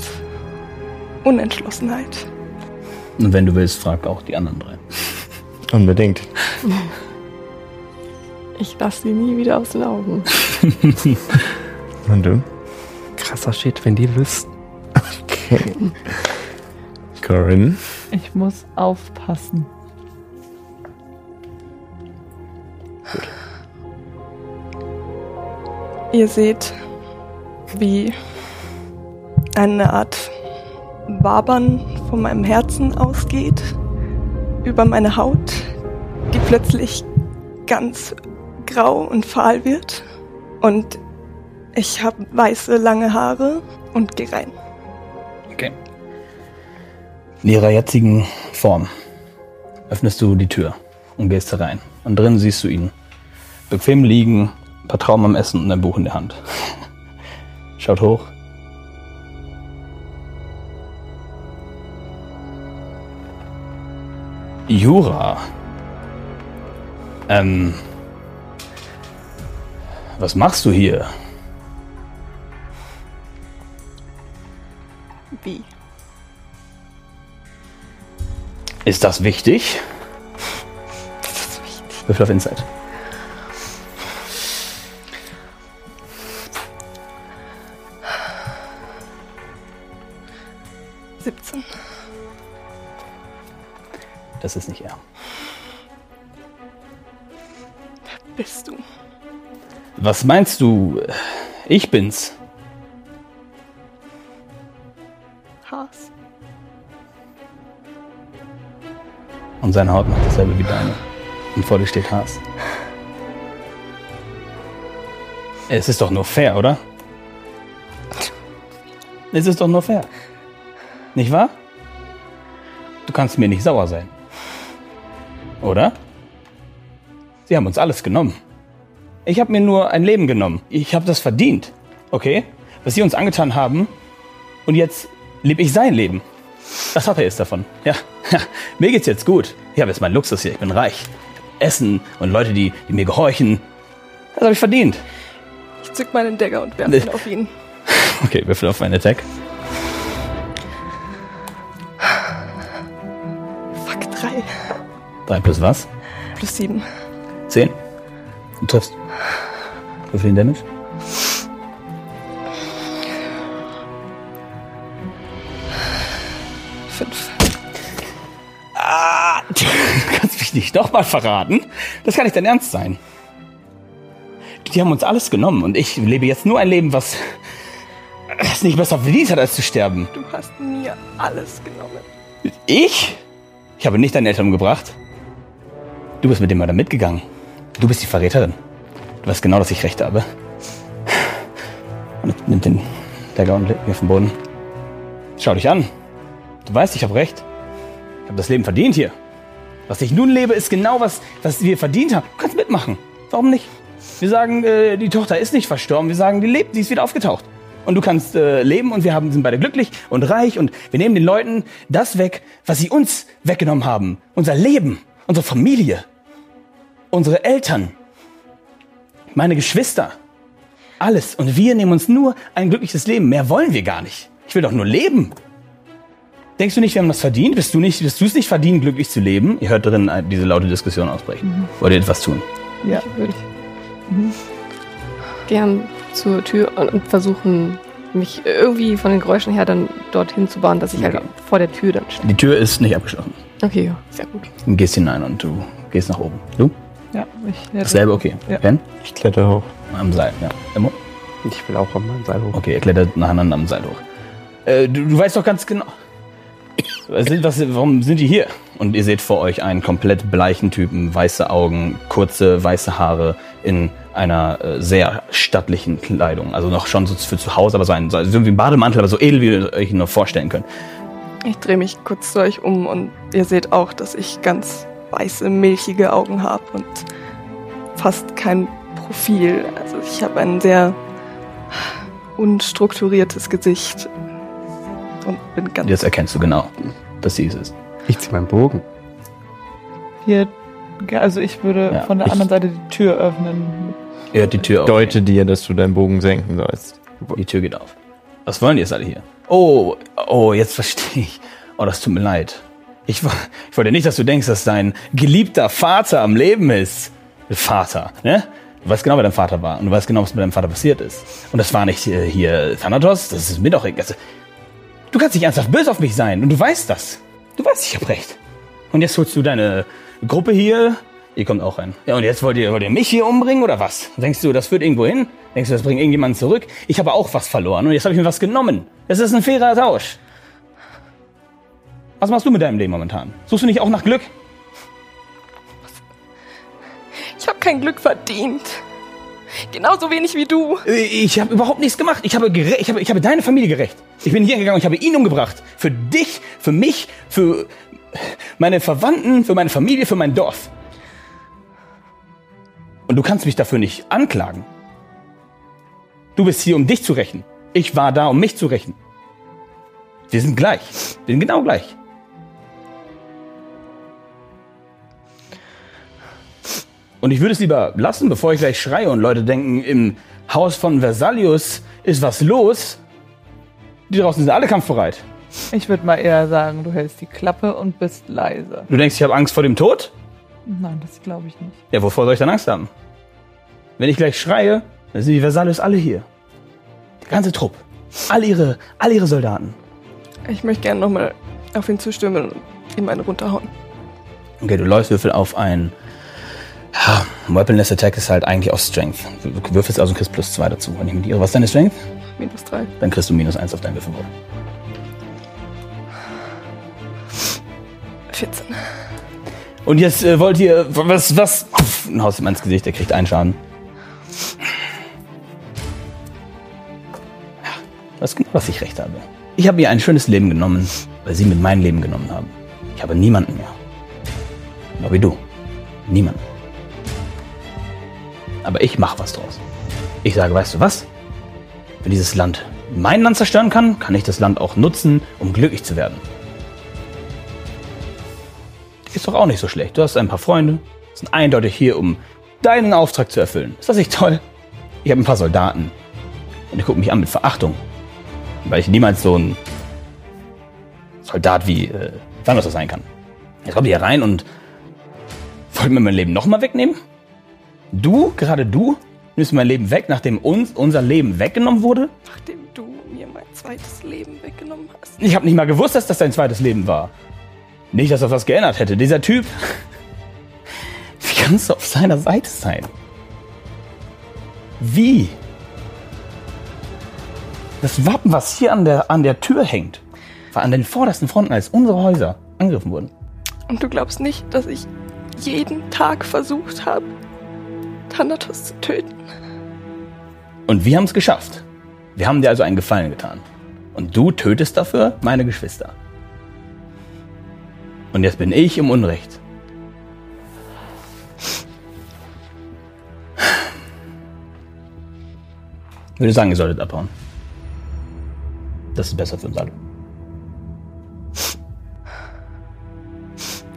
Unentschlossenheit. Und wenn du willst, frag auch die anderen drei. Unbedingt. Ich lasse sie nie wieder aus den Augen. Und du? Krasser Shit, wenn die wüssten. Okay. Corinne? Ich muss aufpassen. Ihr seht, wie eine Art Wabern von meinem Herzen ausgeht über meine Haut, die plötzlich ganz grau und fahl wird. Und ich habe weiße, lange Haare und gehe rein. Okay. In ihrer jetzigen Form öffnest du die Tür und gehst herein. Und drin siehst du ihn bequem liegen, ein paar Trauben am Essen und ein Buch in der Hand. Schaut hoch. Jura. Ähm. Was machst du hier? Wie? Ist das wichtig? Das ist wichtig. Würfel auf Insight. Was meinst du? Ich bin's. Haas. Und seine Haut macht dasselbe wie deine. Und vor dir steht Haas. Es ist doch nur fair, oder? Es ist doch nur fair. Nicht wahr? Du kannst mir nicht sauer sein. Oder? Sie haben uns alles genommen. Ich habe mir nur ein Leben genommen. Ich habe das verdient. Okay? Was sie uns angetan haben. Und jetzt lebe ich sein Leben. Was hat er jetzt davon? Ja, mir geht's jetzt gut. Ich habe jetzt meinen Luxus hier. Ich bin reich. Ich hab Essen und Leute, die, die mir gehorchen. Das habe ich verdient. Ich zück meinen Dagger und werfe ihn auf ihn. Okay, Würfel auf meinen Attack. Fuck, drei. 3 plus was? Plus sieben. 10. Du triffst. Würfel den Damage. Fünf. Ah, du kannst mich nicht doch mal verraten. Das kann nicht dein Ernst sein. Die haben uns alles genommen und ich lebe jetzt nur ein Leben, was es nicht besser verdient hat, als zu sterben. Du hast mir alles genommen. Ich? Ich habe nicht deine Eltern umgebracht. Du bist mit dem Mörder mitgegangen. Du bist die Verräterin. Du weißt genau, dass ich recht habe. Und nimmt den Dagger und legt ihn auf den Boden. Schau dich an. Du weißt, ich habe recht. Ich habe das Leben verdient hier. Was ich nun lebe, ist genau was, was wir verdient haben. Du kannst mitmachen. Warum nicht? Wir sagen, äh, die Tochter ist nicht verstorben. Wir sagen, die lebt, sie ist wieder aufgetaucht. Und du kannst äh, leben und wir haben, sind beide glücklich und reich und wir nehmen den Leuten das weg, was sie uns weggenommen haben. Unser Leben, unsere Familie, unsere Eltern, meine Geschwister. Alles. Und wir nehmen uns nur ein glückliches Leben. Mehr wollen wir gar nicht. Ich will doch nur leben. Denkst du nicht, wir haben das verdient? Bist du nicht, bist du es nicht verdient, glücklich zu leben? Ihr hört drin äh, diese laute Diskussion ausbrechen. Wollt ihr etwas tun? Ja. Würde ich gern zur Tür und, versuchen, mich irgendwie von den Geräuschen her dann dorthin zu bahnen, dass ich Okay. halt vor der Tür dann stehe. Die Tür ist nicht abgeschlossen. Okay, ja, sehr gut. Du gehst hinein und du gehst nach oben. Du? Ja, ich hätte- Dasselbe, okay. Ja. Ben? Ich kletter hoch. Am Seil, ja. Emo? Ich will auch meinem Seil hoch. Okay, ihr klettert nacheinander am Seil hoch. Äh, du, du weißt doch ganz genau. Was sind, was, warum sind die hier? Und ihr seht vor euch einen komplett bleichen Typen, weiße Augen, kurze weiße Haare in einer äh, sehr stattlichen Kleidung. Also noch schon so für zu Hause, aber so ein, so irgendwie ein Bademantel, aber so edel, wie ihr euch ihn nur vorstellen könnt. Ich drehe mich kurz zu euch um und ihr seht auch, dass ich ganz weiße, milchige Augen habe und fast kein Profil. Also ich habe ein sehr unstrukturiertes Gesicht und bin ganz Jetzt erkennst du genau, dass sie es ist. Ich zieh meinen Bogen. Hier, also ich würde Ja, von der ich- anderen Seite die Tür öffnen. Hört die Tür auf. Deute dir, dass du deinen Bogen senken sollst. Die Tür geht auf. Was wollen die jetzt alle hier? Oh, oh, jetzt verstehe ich. Oh, das tut mir leid. Ich, ich wollte nicht, dass du denkst, dass dein geliebter Vater am Leben ist. Vater, ne? Du weißt genau, wer dein Vater war. Und du weißt genau, was mit deinem Vater passiert ist. Und das war nicht äh, hier Thanatos, das ist mir doch egal. Also, du kannst nicht ernsthaft böse auf mich sein. Und du weißt das. Du weißt, ich hab recht. Und jetzt holst du deine Gruppe hier. Ihr kommt auch rein. Ja, und jetzt wollt ihr, wollt ihr mich hier umbringen oder was? Denkst du, das führt irgendwo hin? Denkst du, das bringt irgendjemanden zurück? Ich habe auch was verloren und jetzt habe ich mir was genommen. Das ist ein fairer Tausch. Was machst du mit deinem Leben momentan? Suchst du nicht auch nach Glück? Ich habe kein Glück verdient. Genauso wenig wie du. Ich habe überhaupt nichts gemacht. Ich habe, ich, habe, ich habe deine Familie gerecht. Ich bin hier gegangen und ich habe ihn umgebracht. Für dich, für mich, für meine Verwandten, für meine Familie, für mein Dorf. Und du kannst mich dafür nicht anklagen. Du bist hier, um dich zu rächen. Ich war da, um mich zu rächen. Wir sind gleich. Wir sind genau gleich. Und ich würde es lieber lassen, bevor ich gleich schreie und Leute denken, im Haus von Versalius ist was los. Die draußen sind alle kampfbereit. Ich würde mal eher sagen, du hältst die Klappe und bist leise. Du denkst, ich habe Angst vor dem Tod? Nein, das glaube ich nicht. Ja, wovor soll ich dann Angst haben? Wenn ich gleich schreie, dann sind die Versalius alle hier. Der ganze Trupp. All ihre, all ihre Soldaten. Ich möchte gerne nochmal auf ihn zustimmen und ihm eine runterhauen. Okay, du läufst Würfel auf ein. Ja, Weaponless Attack ist halt eigentlich auf Strength. Du würfelst also und kriegst plus zwei dazu. Wenn ich mit ihre. Was ist deine Strength? Minus drei. Dann kriegst du minus eins auf deinen Würfelwurf. 14. Und jetzt äh, wollt ihr. Was, was? Pff, ein Haus ihm ins Gesicht, der kriegt einen Schaden. Ja, das ist genau, was ich recht habe. Ich habe ihr ein schönes Leben genommen, weil sie mit meinem Leben genommen haben. Ich habe niemanden mehr. Genau wie du. Niemanden. Aber ich mache was draus. Ich sage, weißt du was? Wenn dieses Land mein Land zerstören kann, kann ich das Land auch nutzen, um glücklich zu werden. Ist doch auch nicht so schlecht. Du hast ein paar Freunde, sind eindeutig hier, um deinen Auftrag zu erfüllen. Ist das nicht toll? Ich habe ein paar Soldaten. Und die gucken mich an mit Verachtung. Weil ich niemals so ein Soldat wie äh, Thanos sein kann. Jetzt kommt ihr hier rein und wollt mir mein Leben nochmal wegnehmen? Du, gerade du, nimmst mein Leben weg, nachdem uns unser Leben weggenommen wurde? Nachdem du mir mein zweites Leben weggenommen hast. Ich habe nicht mal gewusst, dass das dein zweites Leben war. Nicht, dass das was geändert hätte. Dieser Typ. Wie kannst du auf seiner Seite sein? Wie? Das Wappen, was hier an der, an der Tür hängt, war an den vordersten Fronten, als unsere Häuser angegriffen wurden. Und du glaubst nicht, dass ich jeden Tag versucht habe, Thanatos zu töten? Und wir haben es geschafft. Wir haben dir also einen Gefallen getan. Und du tötest dafür meine Geschwister. Und jetzt bin ich im Unrecht. Ich würde sagen, ihr solltet abhauen. Das ist besser für uns alle.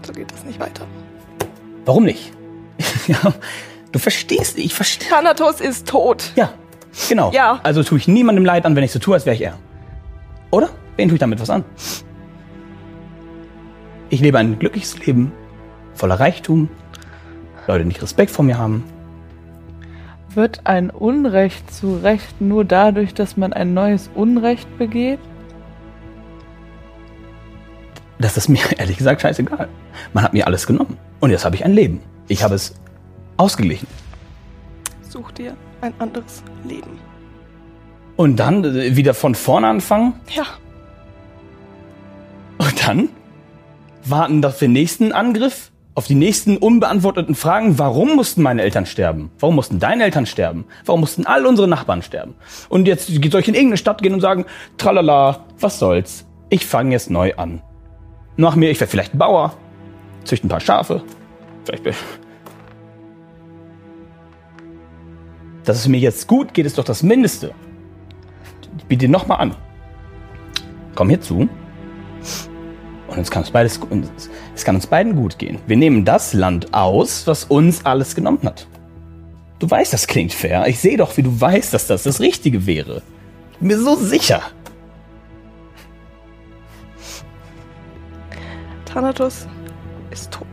So geht das nicht weiter. Warum nicht? du verstehst, ich verstehe. Thanatos ist tot. Ja, genau. Ja. Also tue ich niemandem Leid an, wenn ich so tue, als wäre ich er. Oder? Wen tue ich damit was an? Ich lebe ein glückliches Leben, voller Reichtum, Leute, die nicht Respekt vor mir haben. Wird ein Unrecht zu Recht nur dadurch, dass man ein neues Unrecht begeht? Das ist mir ehrlich gesagt scheißegal. Man hat mir alles genommen. Und jetzt habe ich ein Leben. Ich habe es ausgeglichen. Such dir ein anderes Leben. Und dann äh, wieder von vorne anfangen Ja, und dann warten auf den nächsten Angriff, auf die nächsten unbeantworteten Fragen. Warum mussten meine Eltern sterben? Warum mussten deine Eltern sterben? Warum mussten all unsere Nachbarn sterben? Und jetzt soll ich in irgendeine Stadt gehen und sagen, tralala, was soll's? Ich fange jetzt neu an. Nach mir, ich werde vielleicht Bauer, züchte ein paar Schafe. Vielleicht Dass es mir jetzt gut geht, ist doch das Mindeste. Ich biete dir nochmal an. Komm hier zu. Und es kann uns beides, es kann uns beiden gut gehen. Wir nehmen das Land aus, was uns alles genommen hat. Du weißt, das klingt fair. Ich sehe doch, wie du weißt, dass das das Richtige wäre. Ich bin mir so sicher. Thanatos ist tot.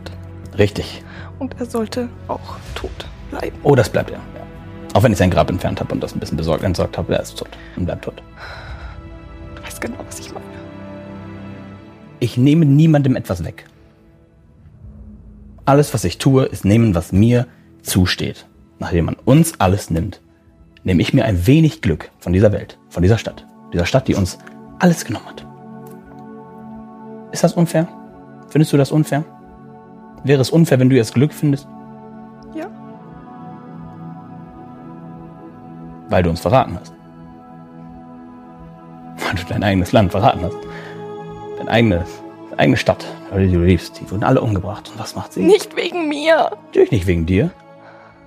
Richtig. Und er sollte auch tot bleiben. Oh, das bleibt er. Auch wenn ich sein Grab entfernt habe und das ein bisschen besorgt entsorgt habe, er ist tot und bleibt tot. Du weißt genau, was ich meine. Ich nehme niemandem etwas weg. Alles, was ich tue, ist nehmen, was mir zusteht. Nachdem man uns alles nimmt, nehme ich mir ein wenig Glück von dieser Welt, von dieser Stadt. Dieser Stadt, die uns alles genommen hat. Ist das unfair? Findest du das unfair? Wäre es unfair, wenn du jetzt Glück findest? Weil du uns verraten hast. Weil du dein eigenes Land verraten hast. Deine eigene, deine eigene Stadt, die du liebst. Die wurden alle umgebracht. Und was macht sie? Nicht wegen mir. Natürlich nicht wegen dir.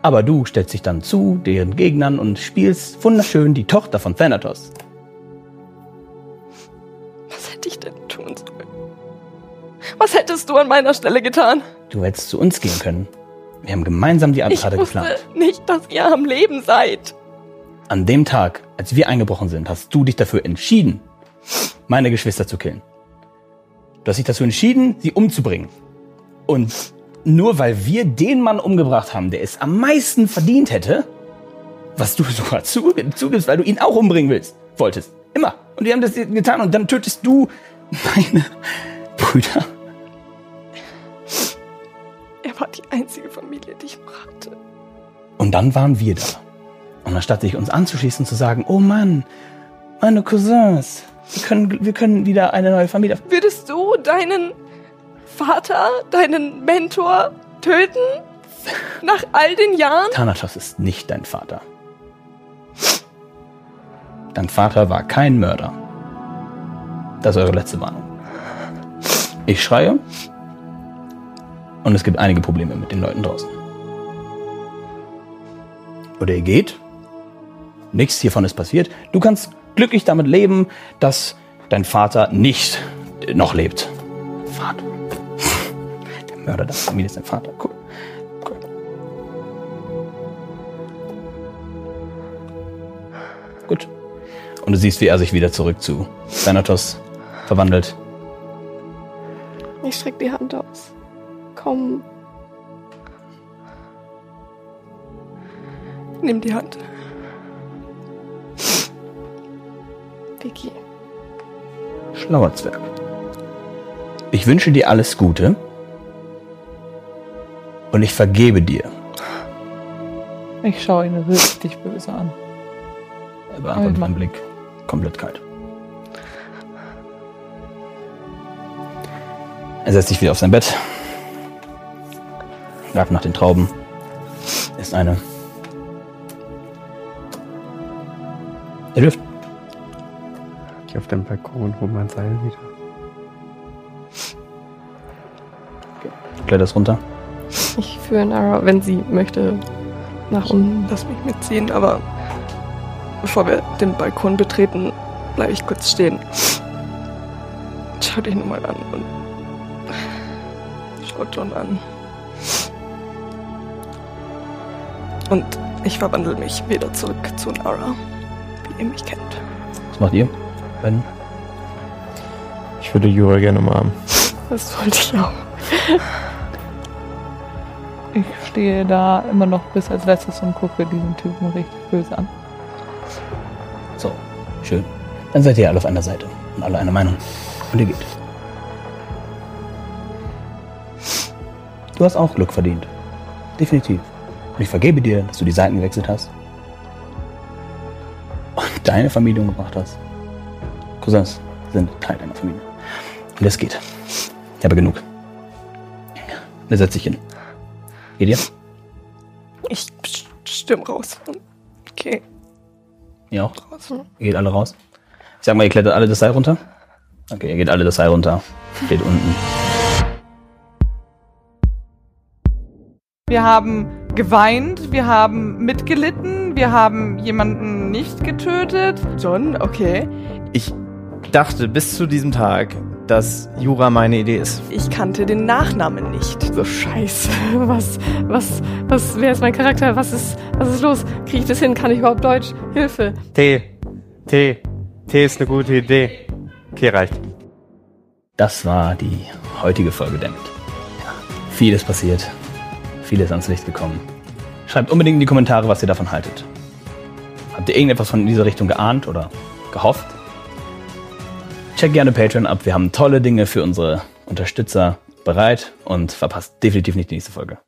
Aber du stellst dich dann zu deren Gegnern und spielst wunderschön die Tochter von Thanatos. Was hätte ich denn tun sollen? Was hättest du an meiner Stelle getan? Du hättest zu uns gehen können. Wir haben gemeinsam die Ich Attentate wusste geplant. nicht, dass ihr am Leben seid. An dem Tag, als wir eingebrochen sind, hast du dich dafür entschieden, meine Geschwister zu killen. Du hast dich dazu entschieden, sie umzubringen. Und nur weil wir den Mann umgebracht haben, der es am meisten verdient hätte, was du sogar zu- zugibst, weil du ihn auch umbringen willst, wolltest. Immer. Und wir haben das getan und dann tötest du meine Brüder. Er war die einzige Familie, die ich hatte. Und dann waren wir da. Und anstatt sich uns anzuschließen, zu sagen, oh Mann, meine Cousins, wir können, wir können wieder eine neue Familie. Würdest du deinen Vater, deinen Mentor töten? Nach all den Jahren? Thanatos ist nicht dein Vater. Dein Vater war kein Mörder. Das ist eure letzte Warnung. Ich schreie. Und es gibt einige Probleme mit den Leuten draußen. Oder ihr geht. Nichts hiervon ist passiert. Du kannst glücklich damit leben, dass dein Vater nicht noch lebt. Vater. Der Mörder der Familie ist dein Vater. Cool. cool. Gut. Und du siehst, wie er sich wieder zurück zu Thanatos verwandelt. Ich streck die Hand aus. Komm. Nimm die Hand. Vicky. Schlauer Zwerg. Ich wünsche dir alles Gute. Und ich vergebe dir. Ich schaue ihn richtig böse an. Er beantwortet meinen Blick komplett kalt. Er setzt sich wieder auf sein Bett. Greift nach den Trauben. Ist eine. Er dürft. Ich auf dem Balkon und hol mein Seil wieder. Kletterst runter. Ich führe Nara, wenn sie möchte, nach unten. Lass mich mitziehen, aber bevor wir den Balkon betreten, bleibe ich kurz stehen. Schau dich nur mal an und schaut John an. Und ich verwandle mich wieder zurück zu Nara, wie ihr mich kennt. Was macht ihr? Ben? Ich würde Jura gerne umarmen. Das wollte ich auch. Ich stehe da immer noch bis als letztes und gucke diesen Typen richtig böse an. So, schön. Dann seid ihr alle auf einer Seite und alle einer Meinung. Und ihr geht. Du hast auch Glück verdient. Definitiv. Und ich vergebe dir, dass du die Seiten gewechselt hast. Und deine Familie umgebracht hast. Cousins sind Teil deiner Familie. Und es geht. Ich habe genug. Er setzt sich hin. Geht ihr? Ich stimme raus. Okay, Ihr auch? raus. Ihr geht alle raus. Ich sag mal, ihr klettert alle das Seil runter. Okay, ihr geht alle das Seil runter. Steht unten. Wir haben geweint, wir haben mitgelitten, wir haben jemanden nicht getötet. John, okay. Ich dachte bis zu diesem Tag, dass Jura meine Idee ist. Ich kannte den Nachnamen nicht. So scheiße. Was, was, was, wer ist mein Charakter? Was ist, was ist los? Kriege ich das hin? Kann ich überhaupt Deutsch? Hilfe. Tee. Tee. Tee ist eine gute Idee. Okay, reicht. Das war die heutige Folge Damit. Ja, vieles passiert. Vieles ans Licht gekommen. Schreibt unbedingt in die Kommentare, was ihr davon haltet. Habt ihr irgendetwas von dieser Richtung geahnt oder gehofft? Check gerne Patreon ab. Wir haben tolle Dinge für unsere Unterstützer bereit und verpasst definitiv nicht die nächste Folge.